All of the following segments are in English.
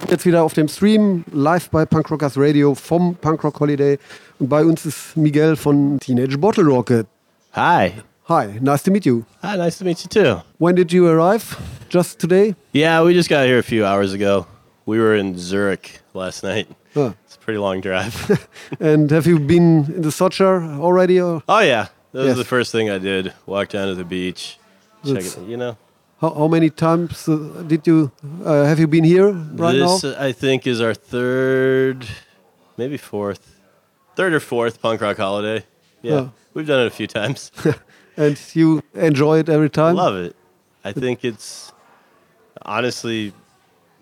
sind jetzt wieder auf dem Stream, live bei Punkrockers Radio vom Punkrock Holiday. Und bei uns ist Miguel von Teenage Bottle Rocket. Hi. Hi, nice to meet you. Hi, nice to meet you too. When did you arrive? Just today? Yeah, we just got here a few hours ago. We were in Zurich last night. Huh. It's a pretty long drive. And have you been in the Soča already? Or oh yeah, that was Yes. the first thing I did. Walk down to the beach, check That's- it. You know, how, how many times uh, did you uh, have you been here right this now? uh, I think is our third, maybe fourth, third or fourth punk rock holiday. Yeah, Oh. we've done it a few times. And you enjoy it every time? Love it. I think it's honestly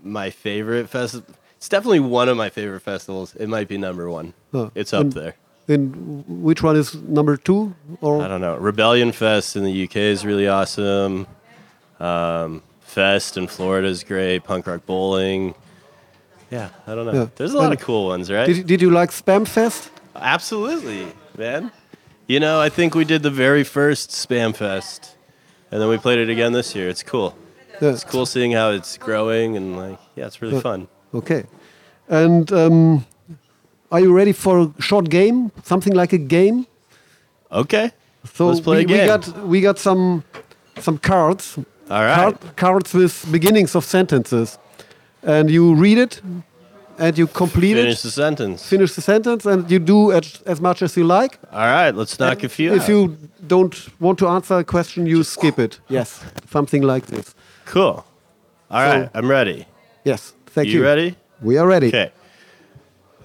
my favorite festival. It's definitely one of my favorite festivals. It might be number one. Oh, It's up and- there. And which one is number two? Or I don't know. Rebellion Fest in the UK is really awesome. Um, Fest in Florida is great. Punk Rock Bowling. Yeah, I don't know. Yeah. There's a lot of cool ones, right? did, did you like SBÄM Fest? Absolutely, man. You know, I think we did the very first SBÄM Fest, and then we played it again this year. It's cool. Yeah. It's cool seeing how it's growing, and like, yeah, it's really fun. Okay. And um, are you ready for a short game? Something like a game? Okay. So Let's play we, a game. we got we got some some cards. All right. Card, cards with beginnings of sentences, and you read it, and you complete Finish it. the sentence. Finish the sentence, and you do as, as much as you like. All right, let's knock a few. If out. you don't want to answer a question, you skip it. Yes, something like this. cool. All So- right, I'm ready. Yes, thank you. you ready? We are ready. Okay.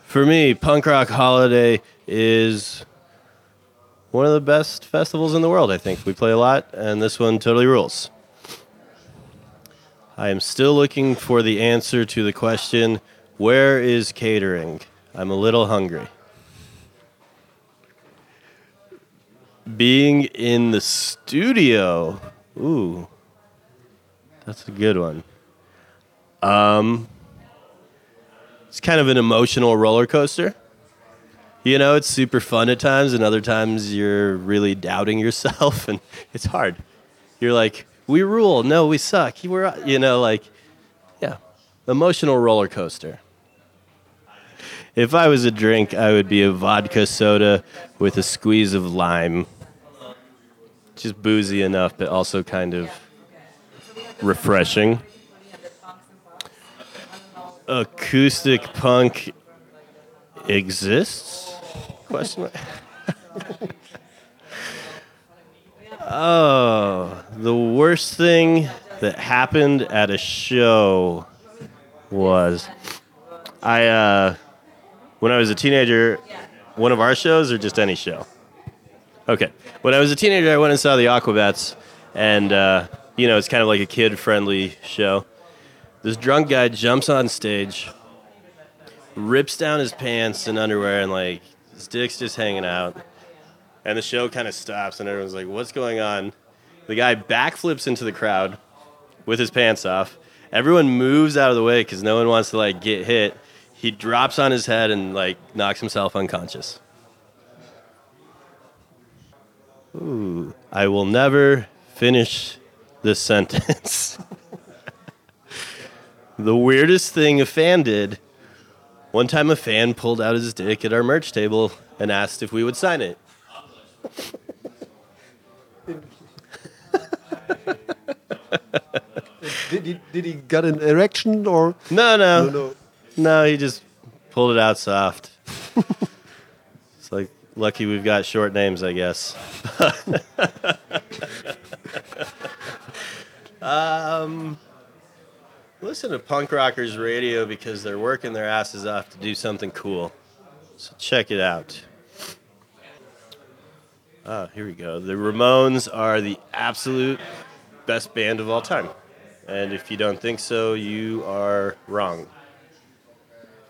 For me, Punk Rock Holiday is one of the best festivals in the world, I think. We play a lot, and this one totally rules. I am still looking for the answer to the question where is catering? I'm a little hungry. Being in the studio. Ooh. That's a good one. Um, it's kind of an emotional roller coaster. You know, it's super fun at times, and other times you're really doubting yourself, and it's hard. You're like, we rule. No, we suck. We're, you know, like, yeah, emotional roller coaster. If I was a drink, I would be a vodka soda with a squeeze of lime. Just boozy enough, but also kind of refreshing acoustic punk exists? Question mark. oh, the worst thing that happened at a show was I uh, when I was a teenager, one of our shows or just any show. Okay, when I was a teenager, I went and saw the Aquabats, and uh, you know it's kind of like a kid-friendly show this drunk guy jumps on stage, rips down his pants and underwear, and like his dick's just hanging out. And the show kind of stops, and everyone's like, "What's going on?" The guy backflips into the crowd with his pants off. Everyone moves out of the way because no one wants to like get hit. He drops on his head and like knocks himself unconscious. Ooh, I will never finish this sentence. The weirdest thing a fan did. One time, a fan pulled out his dick at our merch table and asked if we would sign it. Did he, did he get an erection or? No, no, no. no. He just pulled it out soft. it's like lucky we've got short names, I guess. um, listen to punk rockers radio because they're working their asses off to do something cool. So check it out. Ah, here we go. The Ramones are the absolute best band of all time. And if you don't think so, you are wrong.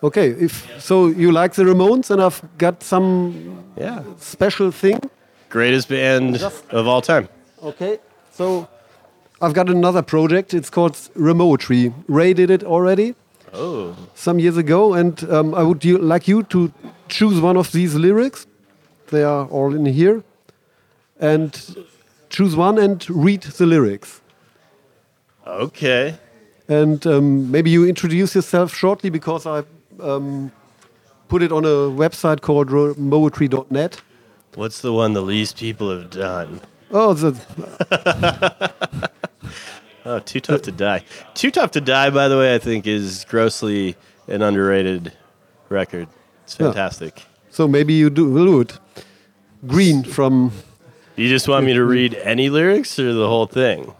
Okay, if so, you like the Ramones, and I've got some Yeah. special thing. Greatest band of all time. Okay, so I've got another project. It's called Remotree. Ray did it already Oh. some years ago, and um, I would like you to choose one of these lyrics. They are all in here, and choose one and read the lyrics. Okay. And um, maybe you introduce yourself shortly because I um, put it on a website called moetry.net. What's the one the least people have done? Oh, the, Oh, Too Tough to Die. Too Tough to Die, by the way, I think is grossly an underrated record. It's Yeah. fantastic. so maybe you do, will do it. Green from You just want me to read any lyrics or the whole thing?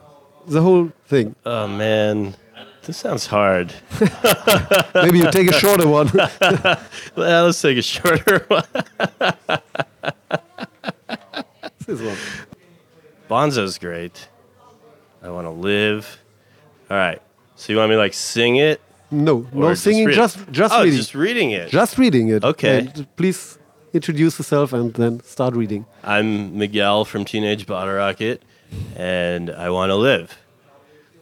the whole thing. Oh, man. This sounds hard. Maybe you take a shorter one. Well, let's take a shorter one. this one. Bonzo's great. I want to live. All right. So you want me to like sing it? No, no singing, read just just oh, reading. just reading it. Just reading it. Okay. And please introduce yourself and then start reading. I'm Miguel from Teenage Bottle Rocket, and I want to live.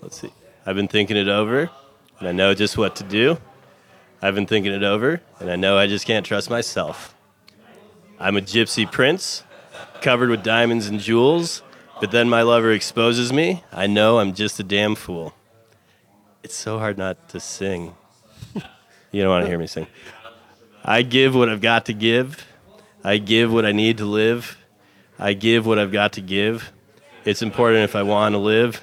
Let's see. I've been thinking it over, and I know just what to do. I've been thinking it over, and I know I just can't trust myself. I'm a gypsy prince, covered with diamonds and jewels, but then my lover exposes me. I know I'm just a damn fool. It's so hard not to sing. You don't want to hear me sing. I give what I've got to give. I give what I need to live. I give what I've got to give. It's important if I want to live.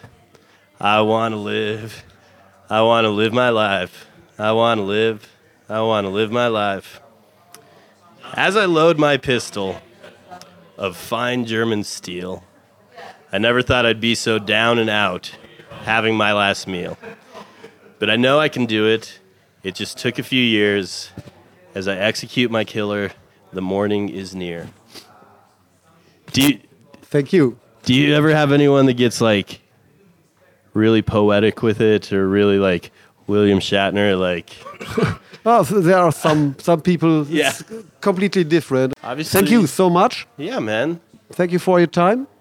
I want to live. I want to live my life. I want to live. I want to live my life. As I load my pistol of fine German steel, I never thought I'd be so down and out having my last meal. But I know I can do it. It just took a few years. As I execute my killer, the morning is near. Do you, Thank you. do you ever have anyone that gets like really poetic with it or really like William Shatner like Oh, so there are some some people. Yeah. Completely different. Obviously- Thank you so much. yeah man Thank you for your time.